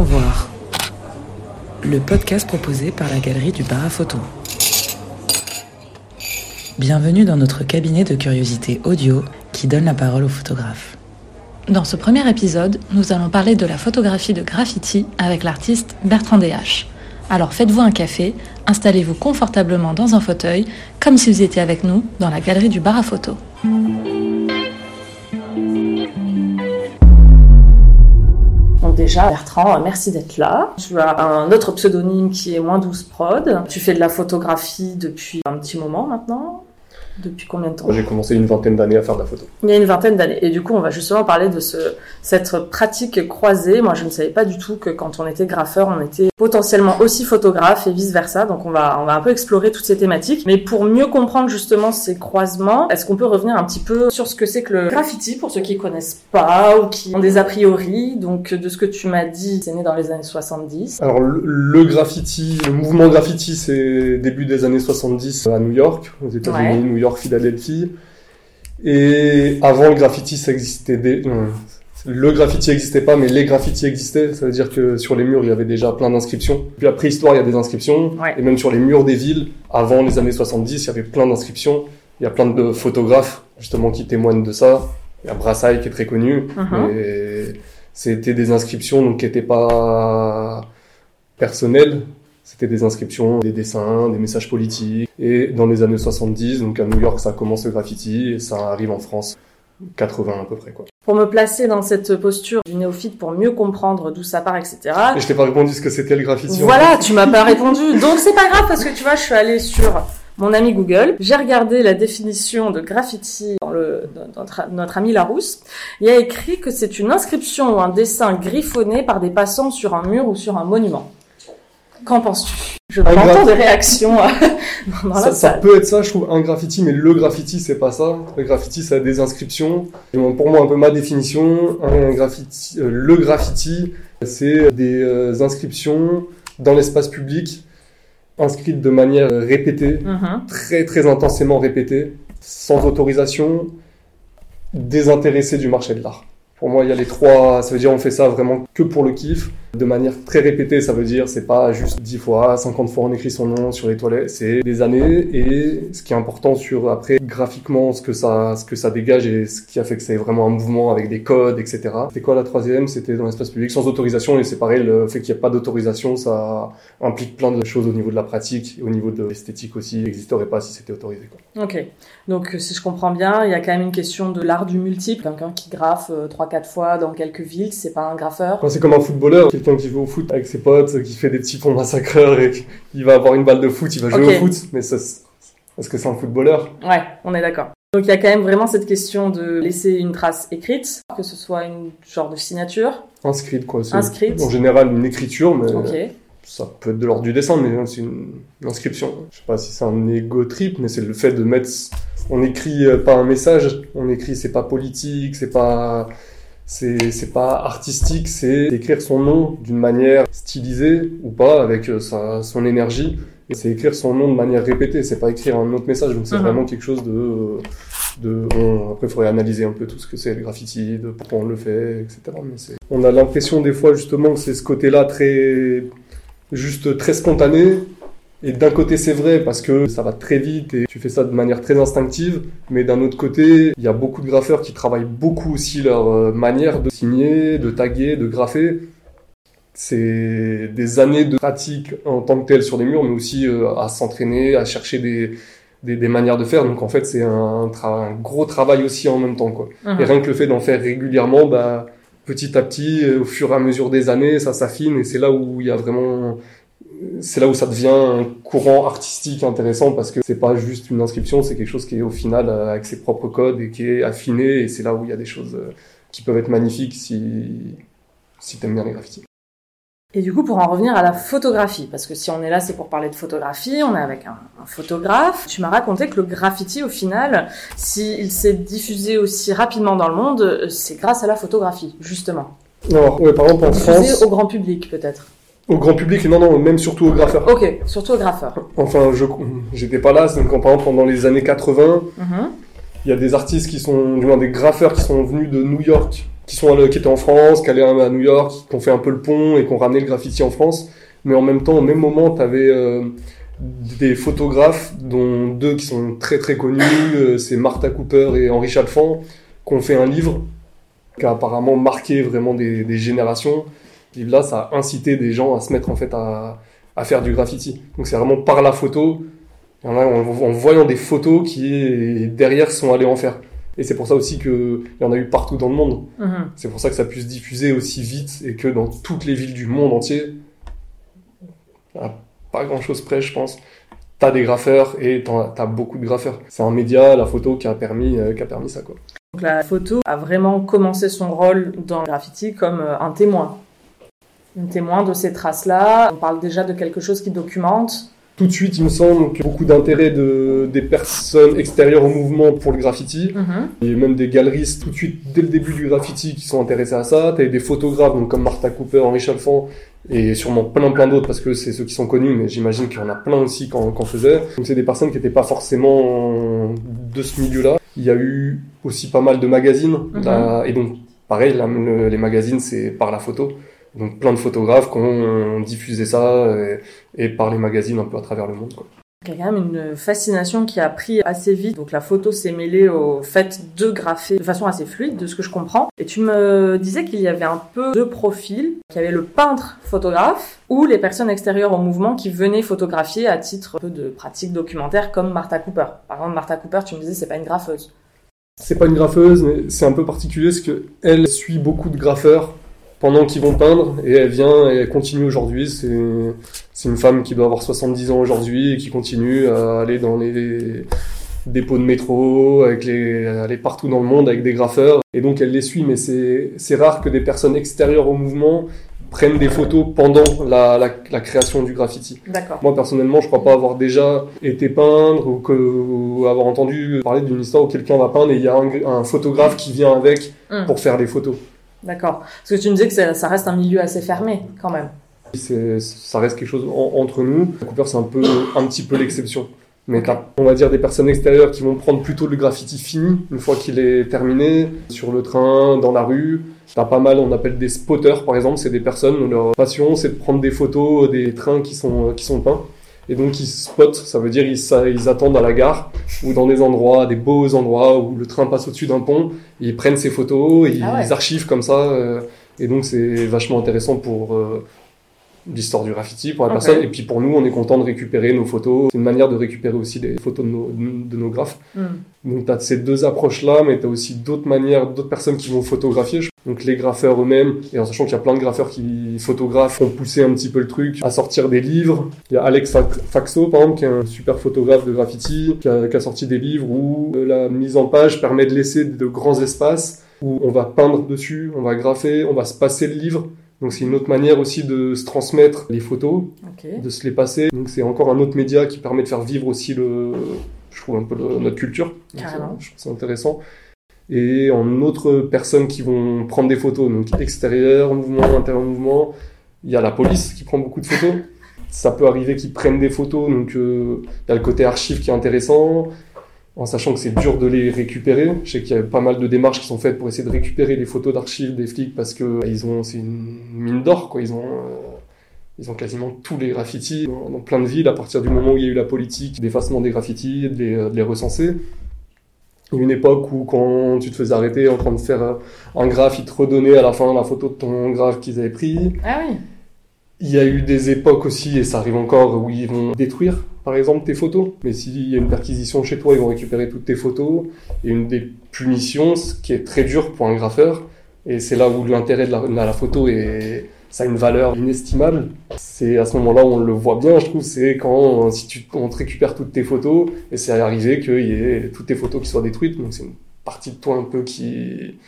Voir? Le podcast proposé par la galerie du bar à photo. Bienvenue dans notre cabinet de curiosité audio qui donne la parole aux photographes. Dans ce premier épisode, nous allons parler de la photographie de graffiti avec l'artiste Bertrand DH. Alors faites-vous un café, installez-vous confortablement dans un fauteuil, comme si vous étiez avec nous dans la galerie du bar à photo. Déjà, Bertrand, merci d'être là. Tu as un autre pseudonyme qui est Moins 12 Prod. Tu fais de la photographie depuis un petit moment maintenant. Depuis combien de temps Moi, j'ai commencé une vingtaine d'années à faire de la photo. Il y a une vingtaine d'années. Et du coup, on va justement parler de ce, cette pratique croisée. Moi, je ne savais pas du tout que quand on était graffeur, on était potentiellement aussi photographe et vice versa. Donc, on va, on va un peu explorer toutes ces thématiques. Mais pour mieux comprendre justement ces croisements, est-ce qu'on peut revenir un petit peu sur ce que c'est que le graffiti pour ceux qui connaissent pas ou qui ont des a priori? Donc, de ce que tu m'as dit, c'est né dans les années 70. Alors, le, le graffiti, le mouvement graffiti, c'est début des années 70 à New York, aux États-Unis, Ouais. New York, Philadelphie. Et avant le graffiti, ça existait des... non, le graffiti existait pas, mais les graffitis existaient. Ça veut dire que sur les murs, il y avait déjà plein d'inscriptions. Puis à préhistoire, il y a des inscriptions. Ouais. Et même sur les murs des villes, avant les années 70, il y avait plein d'inscriptions. Il y a plein de photographes, justement, qui témoignent de ça. Il y a Brassailles qui est très connu. Et c'était des inscriptions donc, qui n'étaient pas personnelles. C'était des inscriptions, des dessins, des messages politiques. Et dans les années 70, donc à New York, ça commence le graffiti et ça arrive en France, 80 à peu près. Quoi. Pour me placer dans cette posture du néophyte pour mieux comprendre d'où ça part, etc. Et je t'ai pas répondu ce que c'était le graffiti. en Voilà, tu m'as pas répondu. Donc c'est pas grave parce que tu vois, je suis allée sur mon ami Google, j'ai regardé la définition de graffiti dans le dans notre, notre ami Larousse. Il y a écrit que c'est une inscription ou un dessin griffonné par des passants sur un mur ou sur un monument. Qu'en penses-tu? Je t'entends graff- des réactions euh, dans la ça, ça peut être ça, je trouve, un graffiti, mais le graffiti, c'est pas ça. Le graffiti, ça a des inscriptions. Et pour moi, un peu ma définition, un graffiti, euh, le graffiti, c'est des euh, inscriptions dans l'espace public, inscrites de manière répétée, Mhm. très très intensément répétée, sans autorisation, désintéressée du marché de l'art. Pour moi, il y a les trois, ça veut dire on fait ça vraiment que pour le kiff, de manière très répétée, ça veut dire c'est pas juste 10 fois, 50 fois on écrit son nom sur les toilettes, c'est des années et ce qui est important sur après graphiquement ce que ça ce que ça dégage et ce qui a fait que c'est vraiment un mouvement avec des codes, etc. C'était quoi la troisième? C'était dans l'espace public sans autorisation et c'est pareil, le fait qu'il n'y ait pas d'autorisation, ça implique plein de choses au niveau de la pratique, et au niveau de l'esthétique aussi, il n'existerait pas si c'était autorisé. Ok. Donc, si je comprends bien, il y a quand même une question de l'art du multiple. Qui graffe euh, trois, quatre fois dans quelques villes, c'est pas un graffeur. C'est comme un footballeur, quelqu'un qui joue au foot avec ses potes, qui fait des petits ponts massacreurs et qui va avoir une balle de foot, il va jouer au foot, mais ça, est-ce que c'est un footballeur Ouais, on est d'accord. Donc, il y a quand même vraiment cette question de laisser une trace écrite, que ce soit une genre de signature. Inscrite, quoi. Inscrite. En général, une écriture, mais ça peut être de l'ordre du dessin, mais c'est une, une inscription. Je sais pas si c'est un ego trip, mais c'est le fait de mettre. On écrit euh, pas un message, on écrit c'est pas politique, c'est pas. C'est c'est pas artistique, c'est écrire son nom d'une manière stylisée ou pas, avec euh, sa, son énergie. Et c'est écrire son nom de manière répétée, c'est pas écrire un autre message. Donc c'est Mhm. vraiment quelque chose de. de on- après, il faudrait analyser un peu tout ce que c'est le graffiti, de pourquoi on le fait, etc. Mais on a l'impression des fois justement que c'est ce côté-là très juste très spontané. Et d'un côté c'est vrai parce que ça va très vite et tu fais ça de manière très instinctive, mais d'un autre côté il y a beaucoup de graffeurs qui travaillent beaucoup aussi leur euh, manière de signer, de taguer, de graffer. C'est des années de pratique en tant que tel sur des murs, mais aussi euh, à s'entraîner, à chercher des, des, des manières de faire. Donc en fait c'est un, un gros travail aussi en même temps. Quoi. Et rien que le fait d'en faire régulièrement, bah, petit à petit, euh, au fur et à mesure des années, ça s'affine et c'est là où il y a vraiment, c'est là où ça devient un courant artistique intéressant parce que c'est pas juste une inscription, c'est quelque chose qui est au final euh, avec ses propres codes et qui est affiné et c'est là où il y a des choses euh, qui peuvent être magnifiques si, si t'aimes bien les graffitis. Et du coup, pour en revenir à la photographie, parce que si on est là, c'est pour parler de photographie, on est avec un, un photographe. Tu m'as raconté que le graffiti, au final, s'il s'est diffusé aussi rapidement dans le monde, euh, c'est grâce à la photographie, justement. Alors, ouais, par exemple en France, au grand public, peut-être. Au grand public, non, non, même surtout aux graffeurs. Ok, surtout au graffeur. Enfin, je, j'étais pas là, donc par exemple pendant les années 80, Mhm. Il y a des artistes qui sont, du moins des graffeurs qui sont venus de New York qui sont qui étaient en France, qui allaient à New York, qui ont fait un peu le pont et qui ont ramené le graffiti en France. Mais en même temps, au même moment, tu avais euh, des photographes, dont deux qui sont très très connus, euh, c'est Martha Cooper et Henri Chalfant, qui ont fait un livre qui a apparemment marqué vraiment des, des générations. Livre-là, ça a incité des gens à se mettre en fait à, à faire du graffiti. Donc c'est vraiment par la photo, en, en, voyant des photos qui derrière sont allés en faire. Et c'est pour ça aussi qu'il y en a eu partout dans le monde. Mhm. C'est pour ça que ça puisse diffuser aussi vite et que dans toutes les villes du monde entier, à pas grand chose près, je pense, t'as des graffeurs et t'as beaucoup de graffeurs. C'est un média, la photo, qui a permis, euh, qui a permis ça, quoi. Donc la photo a vraiment commencé son rôle dans le graffiti comme euh, un témoin. Témoin de ces traces-là. On parle déjà de quelque chose qui documente tout de suite, il me semble que beaucoup d'intérêt de, des personnes extérieures au mouvement pour le graffiti. Mhm. Il y a même des galeristes tout de suite, dès le début du graffiti, qui sont intéressés à ça. Tu des photographes donc comme Martha Cooper, Henri Chalfant, et sûrement plein plein d'autres, parce que c'est ceux qui sont connus, mais j'imagine qu'il y en a plein aussi quand on faisait. Donc c'est des personnes qui n'étaient pas forcément de ce milieu-là. Il y a eu aussi pas mal de magazines, Mhm. et donc pareil, là, le- les magazines, c'est par la photo. Donc plein de photographes qui ont diffusé ça et, et par les magazines un peu à travers le monde. Quoi. Il y a quand même une fascination qui a pris assez vite. Donc la photo s'est mêlée au fait de graffer de façon assez fluide, de ce que je comprends. Et tu me disais qu'il y avait un peu deux profils. Qu'il y avait le peintre photographe ou les personnes extérieures au mouvement qui venaient photographier à titre de pratique documentaire comme Martha Cooper. Par exemple, Martha Cooper, tu me disais, c'est pas une graffeuse. C'est pas une graffeuse, mais c'est un peu particulier parce que elle suit beaucoup de graffeurs pendant qu'ils vont peindre et elle vient et elle continue aujourd'hui. C'est une femme qui doit avoir 70 ans aujourd'hui et qui continue à aller dans les dépôts de métro, avec les, aller partout dans le monde avec des graffeurs. Et donc elle les suit, mais c'est rare que des personnes extérieures au mouvement prennent des photos pendant la, la, la création du graffiti. D'accord. Moi personnellement, je crois pas avoir déjà été peindre ou, que, ou avoir entendu parler d'une histoire où quelqu'un va peindre et il y a un, un photographe qui vient avec Hum, pour faire des photos. D'accord. Parce que tu me disais que ça, ça reste un milieu assez fermé quand même. Ça reste quelque chose en- entre nous. Cooper, c'est un peu, un petit peu l'exception. Mais on va dire, des personnes extérieures qui vont prendre plutôt le graffiti fini, une fois qu'il est terminé, sur le train, dans la rue. T'as pas mal, on appelle des spotters, par exemple, c'est des personnes, leur passion, c'est de prendre des photos des trains qui sont, qui sont peints. Et donc, ils spotent, ça veut dire, ils, ça- ils attendent à la gare, ou dans des endroits, des beaux endroits, où le train passe au-dessus d'un pont, et ils prennent ces photos, et Ah ouais. ils archivent comme ça, euh, et donc c'est vachement intéressant pour, euh, l'histoire du graffiti pour la personne. Et puis pour nous, on est content de récupérer nos photos. C'est une manière de récupérer aussi des photos de nos, de nos graphes. Hum. Donc tu as ces deux approches-là, mais tu as aussi d'autres manières, d'autres personnes qui vont photographier. Donc les graffeurs eux-mêmes, et en sachant qu'il y a plein de graffeurs qui photographent, ont poussé un petit peu le truc à sortir des livres. Il y a Alex Fa- Faxo, par exemple, qui est un super photographe de graffiti, qui a, qui a sorti des livres où euh, la mise en page permet de laisser de grands espaces où on va peindre dessus, on va graffer, on va se passer le livre. Donc c'est une autre manière aussi de se transmettre les photos de se les passer. Donc c'est encore un autre média qui permet de faire vivre aussi le, je trouve un peu le- notre culture. Carrément. Je trouve ça intéressant. Et en autres personnes qui vont prendre des photos, donc extérieur mouvement, intérieur mouvement, il y a la police qui prend beaucoup de photos. Ça peut arriver qu'ils prennent des photos, donc euh, il y a le côté archive qui est intéressant, en sachant que c'est dur de les récupérer. Je sais qu'il y a pas mal de démarches qui sont faites pour essayer de récupérer les photos d'archives des flics parce que bah, ils ont, c'est une mine d'or, quoi. Ils ont, euh, ils ont quasiment tous les graffitis dans, plein de villes à partir du moment où il y a eu la politique d'effacement des graffitis, de les, de les recenser. Il y a une époque où quand tu te faisais arrêter en train de faire euh, un graphe, ils te redonnaient à la fin la photo de ton graphe qu'ils avaient pris. Ah oui. Il y a eu des époques aussi, et ça arrive encore, où ils vont détruire, par exemple, tes photos. Mais s'il y a une perquisition chez toi, ils vont récupérer toutes tes photos. Et une des punitions, ce qui est très dur pour un graffeur, et c'est là où l'intérêt de de la photo est, ça a une valeur inestimable. C'est à ce moment-là on le voit bien, je trouve, c'est quand si tu, on te récupère toutes tes photos, et c'est arrivé qu'il y ait toutes tes photos qui soient détruites, donc c'est une partie de toi un peu qui,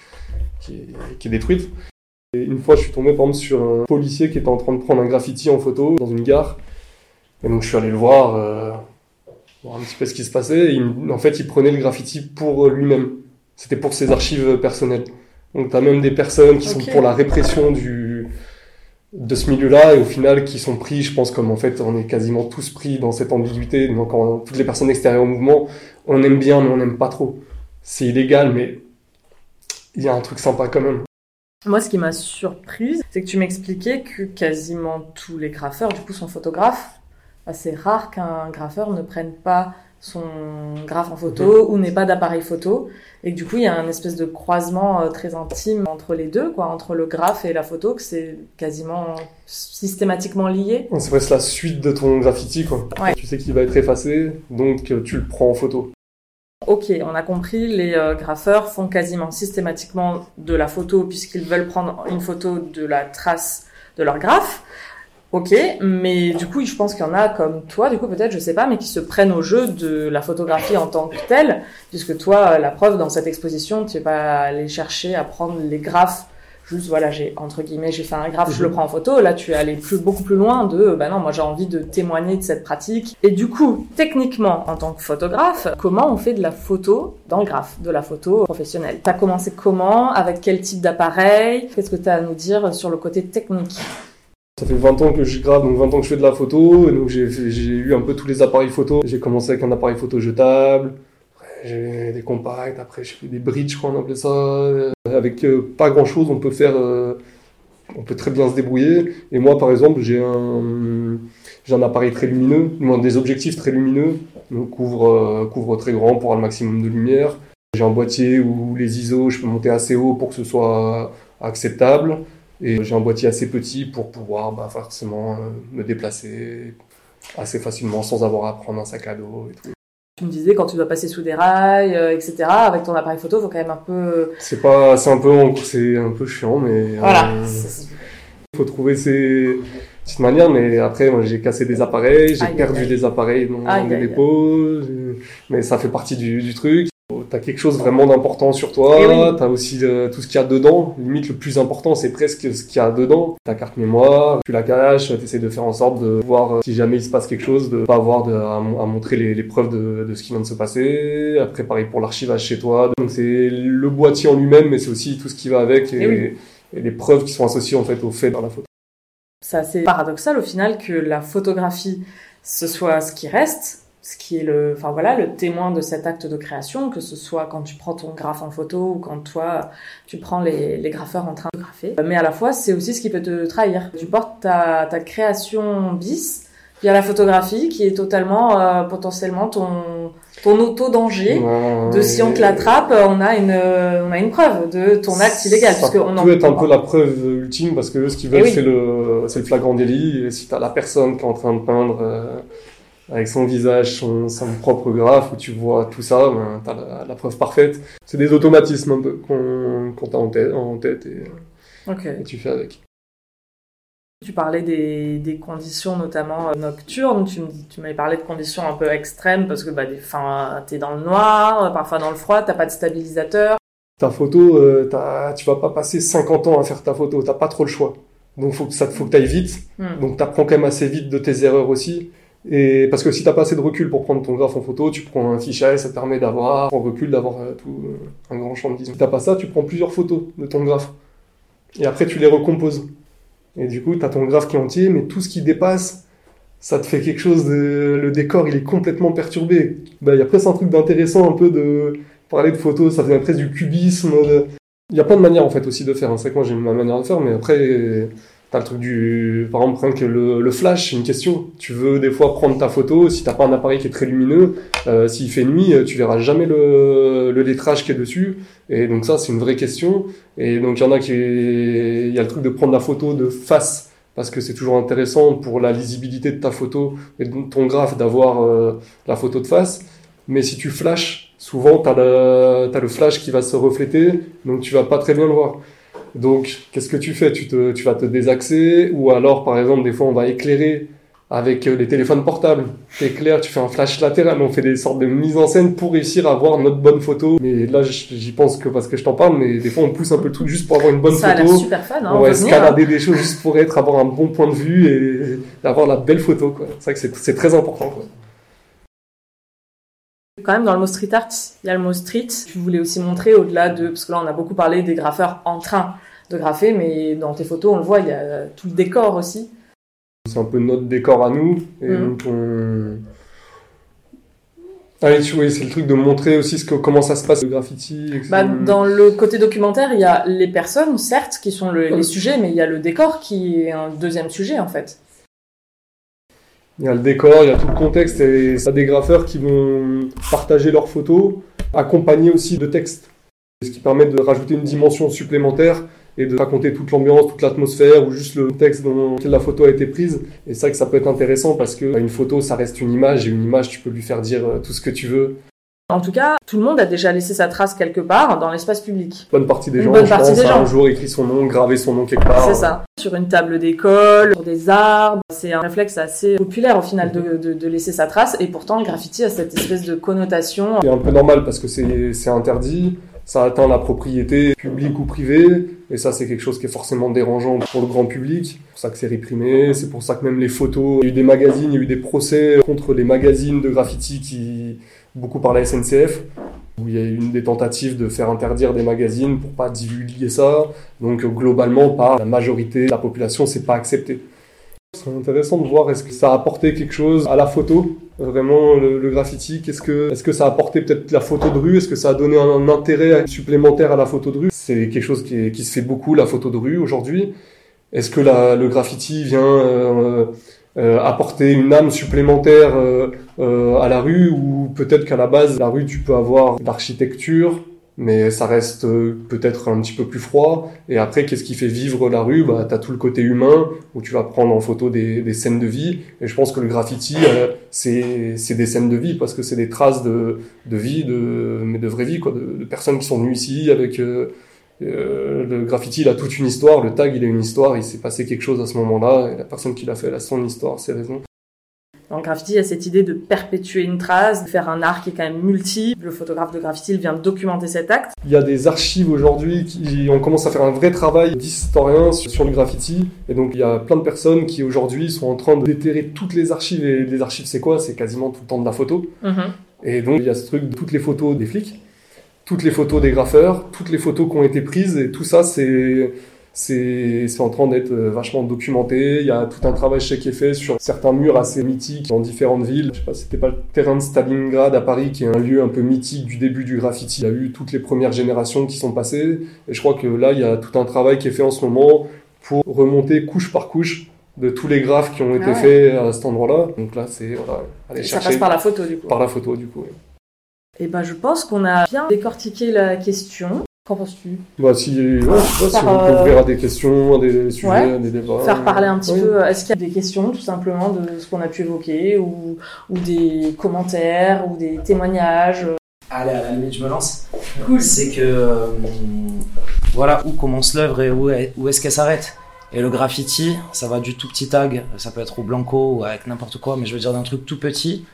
qui, qui est détruite. Et une fois, je suis tombé par exemple sur un policier qui était en train de prendre un graffiti en photo dans une gare. Et donc je suis allé le voir, euh, voir un petit peu ce qui se passait. Et il me- en fait, il prenait le graffiti pour lui-même. C'était pour ses archives personnelles. Donc tu as même des personnes qui sont pour la répression du de ce milieu-là et au final qui sont pris, je pense comme en fait on est quasiment tous pris dans cette ambiguïté. Donc en- toutes les personnes extérieures au mouvement, on aime bien mais on n'aime pas trop. C'est illégal mais il y a un truc sympa quand même. Moi, ce qui m'a surprise, c'est que tu m'expliquais que quasiment tous les graffeurs, du coup, sont photographes. C'est rare qu'un graffeur ne prenne pas son graphe en photo ou n'ait pas d'appareil photo. Et du coup, il y a un espèce de croisement euh, très intime entre les deux, quoi, entre le graphe et la photo, que c'est quasiment systématiquement lié. C'est presque la suite de ton graffiti, quoi. Tu sais qu'il va être effacé, donc euh, tu le prends en photo. Ok, on a compris, les euh, graffeurs font quasiment systématiquement de la photo puisqu'ils veulent prendre une photo de la trace de leur graphe. Ok, mais du coup, je pense qu'il y en a comme toi, du coup peut-être, je sais pas, mais qui se prennent au jeu de la photographie en tant que telle, puisque toi, la preuve dans cette exposition, tu es pas allé chercher à prendre les graphes. Juste voilà, j'ai entre guillemets, j'ai fait un graphe, je le prends en photo. Là, tu es allé plus beaucoup plus loin de, bah non, moi j'ai envie de témoigner de cette pratique. Et du coup, techniquement, en tant que photographe, comment on fait de la photo dans le graphe, de la photo professionnelle? T'as commencé comment? Avec quel type d'appareil? Qu'est-ce que tu as à nous dire sur le côté technique? Ça fait 20 ans que je grave, donc 20 ans que je fais de la photo, et donc j'ai eu un peu tous les appareils photo. J'ai commencé avec un appareil photo jetable, j'ai des compacts, après j'ai fait des bridges, je crois on appelait ça. Euh, avec euh, pas grand chose, on peut faire, euh, on peut très bien se débrouiller. Et moi par exemple, j'ai un, j'ai un appareil très lumineux, des objectifs très lumineux, donc couvre, couvre très grand pour avoir le maximum de lumière. J'ai un boîtier où les ISO, je peux monter assez haut pour que ce soit acceptable. Et j'ai un boîtier assez petit pour pouvoir bah, forcément euh, me déplacer assez facilement sans avoir à prendre un sac à dos et tout. Tu me disais quand tu dois passer sous des rails, euh, etc. Avec ton appareil photo, faut quand même un peu. C'est pas, c'est un peu, c'est un peu chiant, mais. Voilà. Il faut trouver ses petites manières, mais après, moi, j'ai cassé des appareils, j'ai perdu des appareils dans, des dépôts, mais ça fait partie du, du truc. T'as quelque chose vraiment d'important sur toi, eh t'as aussi euh, tout ce qu'il y a dedans. Limite, le plus important, c'est presque ce qu'il y a dedans. Ta carte mémoire, tu la caches, t'essaies de faire en sorte de voir euh, si jamais il se passe quelque chose, de pas avoir à, montrer les, preuves de, ce qui vient de se passer. Après, pareil pour l'archivage chez toi. Donc c'est le boîtier en lui-même, mais c'est aussi tout ce qui va avec et, eh et, les preuves qui sont associées en fait au fait dans la photo. C'est assez paradoxal au final que la photographie, ce soit ce qui reste, ce qui est le, enfin voilà, le témoin de cet acte de création, que ce soit quand tu prends ton graphe en photo ou quand toi tu prends les, les graffeurs en train de graffer. Mais à la fois, c'est aussi ce qui peut te trahir. Tu portes ta, ta création bis via la photographie qui est totalement euh, potentiellement ton ton auto danger de si on te l'attrape on a une on a une preuve de ton acte illégal ça peut en être un peu la preuve ultime parce que ce qu'ils veulent c'est le c'est le flagrant délit et si t'as la personne qui est en train de peindre euh, avec son visage, son, propre graphe, où tu vois tout ça, ben, tu as la, preuve parfaite. C'est des automatismes un peu qu'on qu a en tête, en tête et, tu fais avec. Tu parlais des, des conditions notamment euh, nocturnes, tu, tu m'avais parlé de conditions un peu extrêmes parce que bah, tu es dans le noir, parfois dans le froid, t'as pas de stabilisateur. Ta photo, euh, tu vas pas passer 50 ans à faire ta photo, t'as pas trop le choix. Donc faut que ça faut que ailles vite. Hmm. Donc tu apprends quand même assez vite de tes erreurs aussi. Et parce que si t'as pas assez de recul pour prendre ton graphe en photo, tu prends un fichier, ça te permet d'avoir en recul d'avoir euh, tout euh, un grand champ de vision. Si t'as pas ça, tu prends plusieurs photos de ton graphe et après tu les recomposes. Et du coup, t'as ton graphe qui est entier, mais tout ce qui dépasse, ça te fait quelque chose de le décor, il est complètement perturbé. Bah, il y a presque un truc d'intéressant un peu de parler de photos, ça fait presque du cubisme. Il y a plein de manières en fait aussi de faire. Hein. C'est que moi j'ai ma manière de faire, mais après T'as le truc du, par exemple, le, le flash, une question. Tu veux des fois prendre ta photo, si t'as pas un appareil qui est très lumineux, euh, s'il fait nuit, euh, tu verras jamais le, le lettrage qui est dessus. Et donc ça, c'est une vraie question. Et donc il y en a qui, il y a le truc de prendre la photo de face parce que c'est toujours intéressant pour la lisibilité de ta photo et de ton graphe d'avoir euh, la photo de face. Mais si tu flashes, souvent tu as, as, le flash qui va se refléter, donc tu vas pas très bien le voir. Donc, qu'est-ce que tu fais? Tu, te, tu vas te désaxer, ou alors, par exemple, des fois, on va éclairer avec euh, les téléphones portables. T'éclaires, tu fais un flash latéral, on fait des sortes de mises en scène pour réussir à avoir notre bonne photo. Mais là, j'y pense que parce que je t'en parle, mais des fois, on pousse un peu le truc juste pour avoir une bonne Ça photo. Ça a super fun, hein, on, va escalader des choses juste pour être, avoir un bon point de vue et, avoir la belle photo, quoi. C'est vrai que c'est très important, quoi quand même dans le mot street art, il y a le mot street. Tu voulais aussi montrer au-delà de, parce que là on a beaucoup parlé des graffeurs en train de graffer, mais dans tes photos on le voit, il y a tout le décor aussi. C'est un peu notre décor à nous, et mm. donc on... Ah oui, c'est le truc de montrer aussi ce que, comment ça se passe le graffiti. etc. Bah, dans le côté documentaire, il y a les personnes, certes, qui sont le- les sujets, mais il y a le décor qui est un deuxième sujet, en fait. Il y a le décor, il y a tout le contexte et ça des graffeurs qui vont partager leurs photos, accompagnés aussi de textes. Ce qui permet de rajouter une dimension supplémentaire et de raconter toute l'ambiance, toute l'atmosphère ou juste le texte dans lequel la photo a été prise. Et c'est ça que ça peut être intéressant parce que bah, une photo, ça reste une image et une image, tu peux lui faire dire euh, tout ce que tu veux. En tout cas, tout le monde a déjà laissé sa trace quelque part dans l'espace public. Bonne partie des Une gens, bonne je partie pense, des gens. un jour écrit son nom, gravé son nom quelque part. C'est ça. Sur une table d'école, sur des arbres. C'est un réflexe assez populaire au final de, de- de laisser sa trace. Et pourtant, le graffiti a cette espèce de connotation. C'est un peu normal parce que c'est interdit, ça atteint la propriété publique ou privée, et ça c'est quelque chose qui est forcément dérangeant pour le grand public. C'est pour ça que c'est réprimé, c'est pour ça que même les photos, il y a eu des magazines, il y a eu des procès contre les magazines de graffiti qui beaucoup par la SNCF où il y a eu une des tentatives de faire interdire des magazines pour pas divulguer ça. Donc globalement, par la majorité de la population, c'est pas accepté. C'est intéressant de voir est-ce que ça a apporté quelque chose à la photo, vraiment le, graffiti? Qu'est-ce que, est-ce que ça a apporté peut-être la photo de rue? Est-ce que ça a donné un, intérêt supplémentaire à la photo de rue? C'est quelque chose qui, se fait beaucoup la photo de rue aujourd'hui. Est-ce que le graffiti vient euh, euh, apporter une âme supplémentaire euh, euh, à la rue ou peut-être qu'à la base la rue tu peux avoir l'architecture mais ça reste euh, peut-être un petit peu plus froid. Et après qu'est-ce qui fait vivre la rue? Bah t'as tout le côté humain où tu vas prendre en photo des, des scènes de vie. Et je pense que le graffiti euh, c'est c'est des scènes de vie parce que c'est des traces de de vie de mais de vraie vie quoi de, de personnes qui sont venues ici avec euh, le graffiti, il a toute une histoire. Le tag, il a une histoire. Il s'est passé quelque chose à ce moment-là. Et la personne qui l'a fait, elle a son histoire, ses raisons. Dans le graffiti, il y a cette idée de perpétuer une trace, de faire un art qui est quand même multiple. Le photographe de graffiti, il vient documenter cet acte. Il y a des archives aujourd'hui qui, on commence à faire un vrai travail d'historien sur, sur le graffiti. Et donc, il y a plein de personnes qui aujourd'hui sont en train de déterrer toutes les archives. Et les archives, c'est quoi? C'est quasiment tout le temps de la photo. Et donc, il y a ce truc de toutes les photos des flics, toutes les photos des graffeurs, toutes les photos qui ont été prises, et tout ça, c'est, c'est, c'est en train d'être euh, vachement documenté. Il y a tout un travail chez qui est fait sur certains murs assez mythiques dans différentes villes. Je sais pas, c'était pas le terrain de Stalingrad à Paris, qui est un lieu un peu mythique du début du graffiti. Il y a eu toutes les premières générations qui sont passées, et je crois que là, il y a tout un travail qui est fait en ce moment pour remonter couche par couche de tous les graphes qui ont été Ah ouais. faits à cet endroit-là. Donc là, c'est, voilà, aller Ça chercher passe par la photo, du coup. par la photo, du coup. ouais. Et ben, je pense qu'on a bien décortiqué la question. Qu'en penses-tu? Bah, si, ouais, je sais pas si Faire, on peut euh, ouvrir à des questions, à des sujets, Ouais. à des débats. Faire parler un petit Oui. peu, est-ce qu'il y a des questions, tout simplement, de ce qu'on a pu évoquer, ou, ou des commentaires, ou des témoignages? Allez, à la limite, je me lance. Cool. C'est que, euh, voilà, où commence l'œuvre et où, est- où est-ce qu'elle s'arrête. Et le graffiti, ça va du tout petit tag, ça peut être au blanco ou avec n'importe quoi, mais je veux dire d'un truc tout petit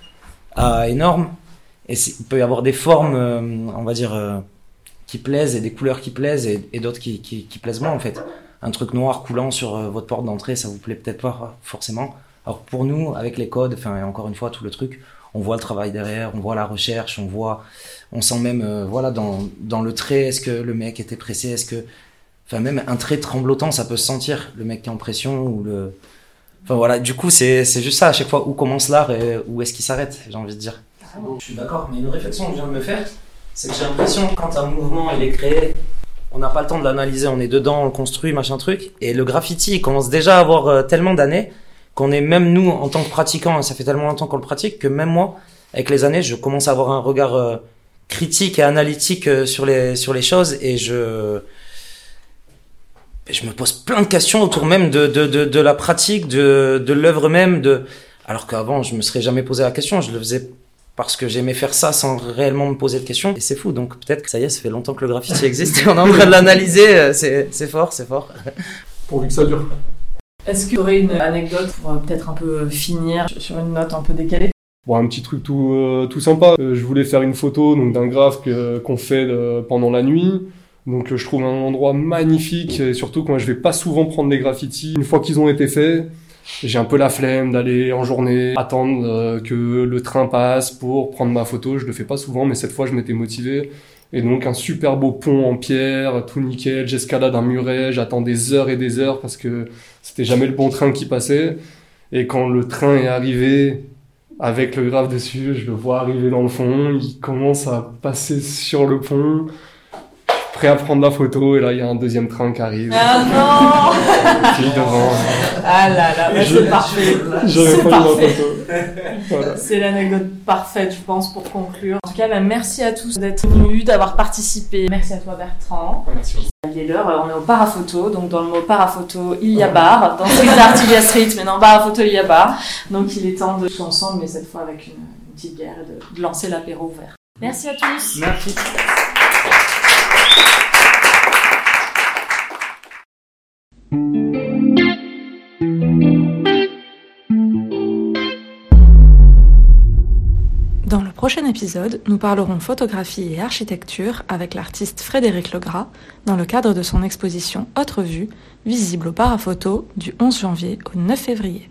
à énorme. Et il peut y avoir des formes, euh, on va dire, euh, qui plaisent et des couleurs qui plaisent et, d'autres qui, qui, plaisent moins en fait. Un truc noir coulant sur euh, votre porte d'entrée, ça vous plaît peut-être pas forcément. Alors pour nous, avec les codes, enfin encore une fois tout le truc, on voit le travail derrière, on voit la recherche, on voit, on sent même, voilà, dans, dans le trait, est-ce que le mec était pressé, est-ce que, enfin même un trait tremblotant, ça peut se sentir, le mec qui est en pression ou le, enfin voilà, du coup c'est juste ça à chaque fois où commence l'art et où est-ce qu'il s'arrête, j'ai envie de dire. Je suis d'accord, mais une réflexion que je viens de me faire, c'est que j'ai l'impression que quand un mouvement il est créé, on n'a pas le temps de l'analyser, on est dedans, on le construit, machin truc, et le graffiti il commence déjà à avoir euh, tellement d'années qu'on est même nous en tant que pratiquants, ça fait tellement longtemps qu'on le pratique que même moi, avec les années, je commence à avoir un regard euh, critique et analytique euh, sur les sur les choses et je je me pose plein de questions autour même de de de, la pratique, de de l'œuvre même, de alors qu'avant je me serais jamais posé la question, je le faisais parce que j'aimais faire ça sans réellement me poser de questions et c'est fou donc peut-être que ça y est ça fait longtemps que le graffiti existe et on est en train de l'analyser euh, c'est fort c'est fort Pourvu que ça dure. Est-ce qu'il y aurait une anecdote pour euh, peut-être un peu finir sur une note un peu décalée? Bon, un petit truc tout, euh, tout sympa. Euh, je voulais faire une photo donc d'un graphe que- qu'on fait euh, pendant la nuit. Donc euh, je trouve un endroit magnifique et surtout quand je vais pas souvent prendre des graffitis. Une fois qu'ils ont été faits, j'ai un peu la flemme d'aller en journée attendre euh, que le train passe pour prendre ma photo. Je le fais pas souvent, mais cette fois je m'étais motivé. Et donc un super beau pont en pierre, tout nickel. J'escalade un muret, j'attends des heures et des heures parce que c'était jamais le bon train qui passait. Et quand le train est arrivé avec le graphe dessus. Je le vois arriver dans le fond. Il commence à passer sur le pont. Prêt à prendre la photo et là il y a un deuxième train qui arrive. Ah non devant. Ah là là, bah, Je- c'est parfait. C'est pas eu ma photo. Voilà. C'est l'anecdote parfaite, je pense, pour conclure. En tout cas, bah, merci à tous d'être venus, d'avoir participé. Merci à toi, Bertrand. Il est l'heure, euh, on est au paraphoto, donc dans le mot paraphoto, il y a bar. Dans street art, il y a street, mais dans paraphoto, il y a bar. Donc il est temps de tout ensemble, mais cette fois avec une, une petite bière et de, de lancer l'apéro ouvert. Merci à tous. Merci. Dans le prochain épisode, nous parlerons photographie et architecture avec l'artiste Frédéric Legras dans le cadre de son exposition Autre Vue, visible au Paraphoto du 11 janvier au 9 février.